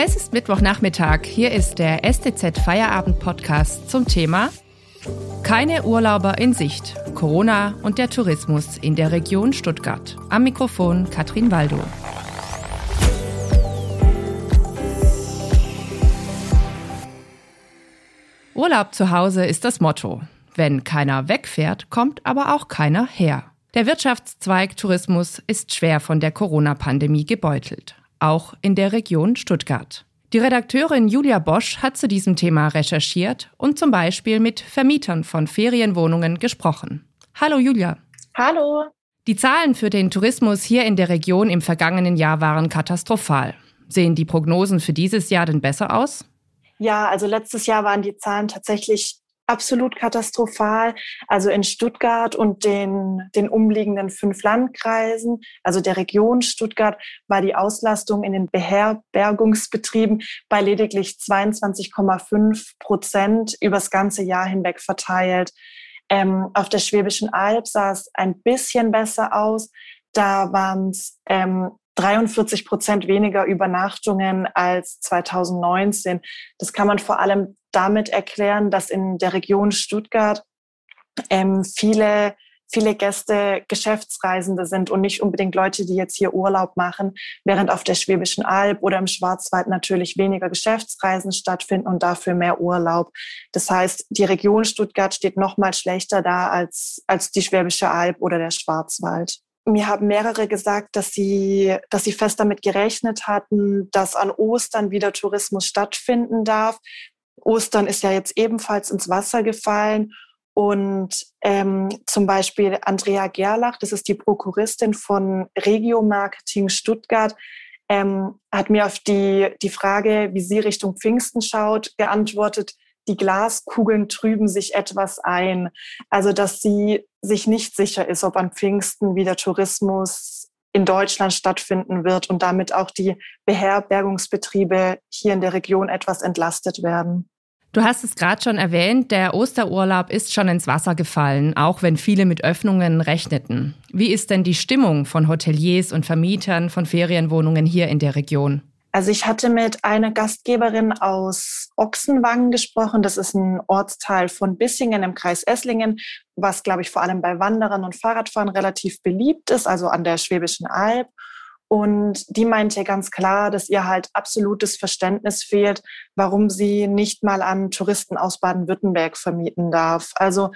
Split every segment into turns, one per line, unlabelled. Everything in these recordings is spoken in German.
Es ist Mittwochnachmittag. Hier ist der STZ Feierabend Podcast zum Thema Keine Urlauber in Sicht. Corona und der Tourismus in der Region Stuttgart. Am Mikrofon Katrin Waldow. Urlaub zu Hause ist das Motto. Wenn keiner wegfährt, kommt aber auch keiner her. Der Wirtschaftszweig Tourismus ist schwer von der Corona-Pandemie gebeutelt, auch in der Region Stuttgart. Die Redakteurin Julia Bosch hat zu diesem Thema recherchiert und zum Beispiel mit Vermietern von Ferienwohnungen gesprochen. Hallo Julia.
Hallo.
Die Zahlen für den Tourismus hier in der Region im vergangenen Jahr waren katastrophal. Sehen die Prognosen für dieses Jahr denn besser aus?
Ja, also letztes Jahr waren die Zahlen tatsächlich absolut katastrophal. Also in Stuttgart und den, den umliegenden fünf Landkreisen, also der Region Stuttgart, war die Auslastung in den Beherbergungsbetrieben bei lediglich 22,5 Prozent übers ganze Jahr hinweg verteilt. Ähm, auf der Schwäbischen Alb sah es ein bisschen besser aus. Da waren es ähm, 43 Prozent weniger Übernachtungen als 2019. Das kann man vor allem damit erklären, dass in der Region Stuttgart ähm, viele viele Gäste Geschäftsreisende sind und nicht unbedingt Leute, die jetzt hier Urlaub machen, während auf der Schwäbischen Alb oder im Schwarzwald natürlich weniger Geschäftsreisen stattfinden und dafür mehr Urlaub. Das heißt, die Region Stuttgart steht noch mal schlechter da als, als die Schwäbische Alb oder der Schwarzwald. Mir haben mehrere gesagt, dass sie, dass sie fest damit gerechnet hatten, dass an Ostern wieder Tourismus stattfinden darf. Ostern ist ja jetzt ebenfalls ins Wasser gefallen. Und ähm, zum Beispiel Andrea Gerlach, das ist die Prokuristin von Regio Marketing Stuttgart, ähm, hat mir auf die, die Frage, wie sie Richtung Pfingsten schaut, geantwortet, die Glaskugeln trüben sich etwas ein. Also, dass sie sich nicht sicher ist, ob an Pfingsten wieder Tourismus in Deutschland stattfinden wird und damit auch die Beherbergungsbetriebe hier in der Region etwas entlastet werden.
Du hast es gerade schon erwähnt, der Osterurlaub ist schon ins Wasser gefallen, auch wenn viele mit Öffnungen rechneten. Wie ist denn die Stimmung von Hoteliers und Vermietern von Ferienwohnungen hier in der Region?
Also ich hatte mit einer Gastgeberin aus Ochsenwangen gesprochen. Das ist ein Ortsteil von Bissingen im Kreis Esslingen, was, glaube ich, vor allem bei Wanderern und Fahrradfahren relativ beliebt ist, also an der Schwäbischen Alb. Und die meinte ganz klar, dass ihr halt absolutes Verständnis fehlt, warum sie nicht mal an Touristen aus Baden-Württemberg vermieten darf. Also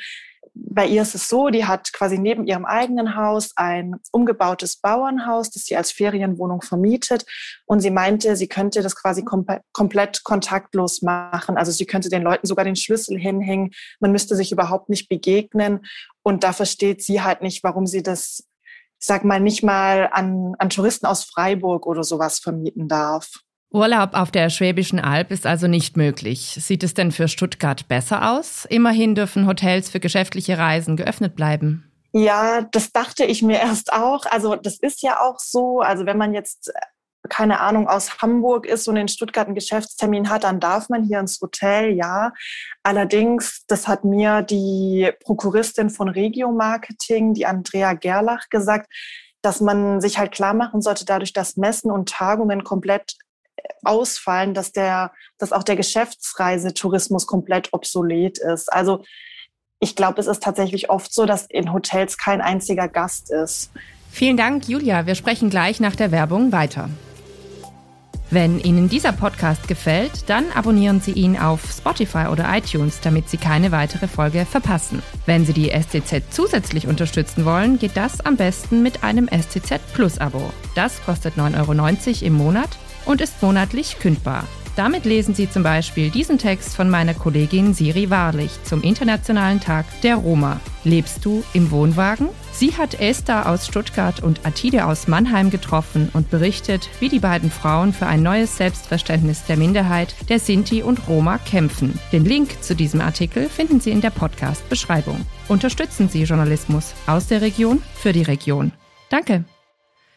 bei ihr ist es so, die hat quasi neben ihrem eigenen Haus ein umgebautes Bauernhaus, das sie als Ferienwohnung vermietet. Und sie meinte, sie könnte das quasi kom komplett kontaktlos machen. Also sie könnte den Leuten sogar den Schlüssel hinhängen. Man müsste sich überhaupt nicht begegnen. Und da versteht sie halt nicht, warum sie das, ich sag mal, nicht mal an, an Touristen aus Freiburg oder sowas vermieten darf.
Urlaub auf der Schwäbischen Alb ist also nicht möglich. Sieht es denn für Stuttgart besser aus? Immerhin dürfen Hotels für geschäftliche Reisen geöffnet bleiben.
Ja, das dachte ich mir erst auch. Also das ist ja auch so. Also wenn man jetzt keine Ahnung, aus Hamburg ist und in Stuttgart einen Geschäftstermin hat, dann darf man hier ins Hotel, ja. Allerdings, das hat mir die Prokuristin von Regio Marketing, die Andrea Gerlach, gesagt, dass man sich halt klar machen sollte, dadurch, dass Messen und Tagungen komplett ausfallen, dass der, dass auch der Geschäftsreisetourismus komplett obsolet ist. Also ich glaube, es ist tatsächlich oft so, dass in Hotels kein einziger Gast ist.
Vielen Dank, Julia. Wir sprechen gleich nach der Werbung weiter. Wenn Ihnen dieser Podcast gefällt, dann abonnieren Sie ihn auf Spotify oder iTunes, damit Sie keine weitere Folge verpassen. Wenn Sie die STZ zusätzlich unterstützen wollen, geht das am besten mit einem STZ Plus Abo. Das kostet 9,90 Euro im Monat und ist monatlich kündbar. Damit lesen Sie zum Beispiel diesen Text von meiner Kollegin Siri Wahrlich zum Internationalen Tag der Roma. Lebst du im Wohnwagen? Sie hat Esther aus Stuttgart und Atide aus Mannheim getroffen und berichtet, wie die beiden Frauen für ein neues Selbstverständnis der Minderheit, der Sinti und Roma kämpfen. Den Link zu diesem Artikel finden Sie in der Podcast-Beschreibung. Unterstützen Sie Journalismus aus der Region für die Region. Danke.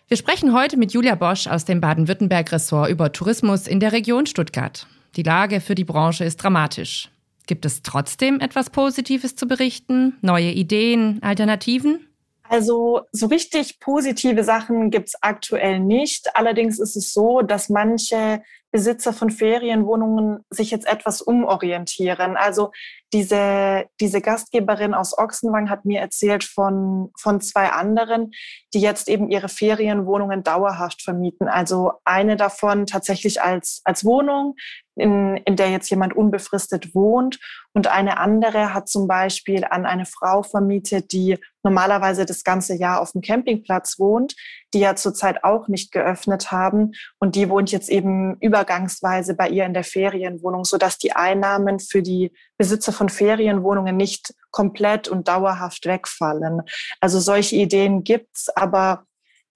Wir sprechen heute mit Julia Bosch aus dem Baden-Württemberg-Ressort über Tourismus in der Region Stuttgart. Die Lage für die Branche ist dramatisch. Gibt es trotzdem etwas Positives zu berichten? Neue Ideen, Alternativen?
Also so richtig positive Sachen gibt's aktuell nicht. Allerdings ist es so, dass manche Besitzer von Ferienwohnungen sich jetzt etwas umorientieren. Also diese, diese Gastgeberin aus Ochsenwang hat mir erzählt von, von zwei anderen, die jetzt eben ihre Ferienwohnungen dauerhaft vermieten. Also eine davon tatsächlich als, als Wohnung, in, in der jetzt jemand unbefristet wohnt. Und eine andere hat zum Beispiel an eine Frau vermietet, die normalerweise das ganze Jahr auf dem Campingplatz wohnt, die ja zurzeit auch nicht geöffnet haben. Und die wohnt jetzt eben übergangsweise bei ihr in der Ferienwohnung, sodass die Einnahmen für die Besitzer von Ferienwohnungen nicht komplett und dauerhaft wegfallen. Also solche Ideen gibt's, aber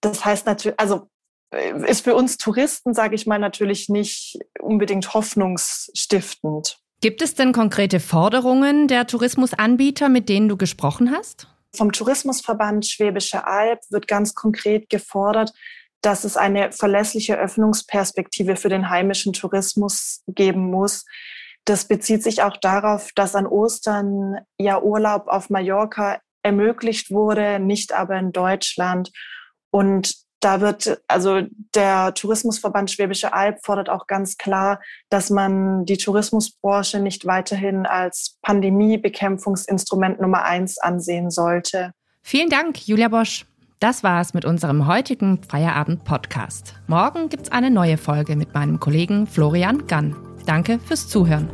das heißt natürlich, also äh, ist für uns Touristen, sage ich mal, natürlich nicht unbedingt hoffnungsstiftend.
Gibt es denn konkrete Forderungen der Tourismusanbieter, mit denen du gesprochen hast?
Vom Tourismusverband Schwäbische Alb wird ganz konkret gefordert, dass es eine verlässliche Öffnungsperspektive für den heimischen Tourismus geben muss. Das bezieht sich auch darauf, dass an Ostern ja Urlaub auf Mallorca ermöglicht wurde, nicht aber in Deutschland. Und da wird, also der Tourismusverband Schwäbische Alb fordert auch ganz klar, dass man die Tourismusbranche nicht weiterhin als Pandemiebekämpfungsinstrument Nummer eins ansehen sollte.
Vielen Dank, Julia Bosch. Das war's mit unserem heutigen Feierabend-Podcast. Morgen gibt's eine neue Folge mit meinem Kollegen Florian Gann. Danke fürs Zuhören.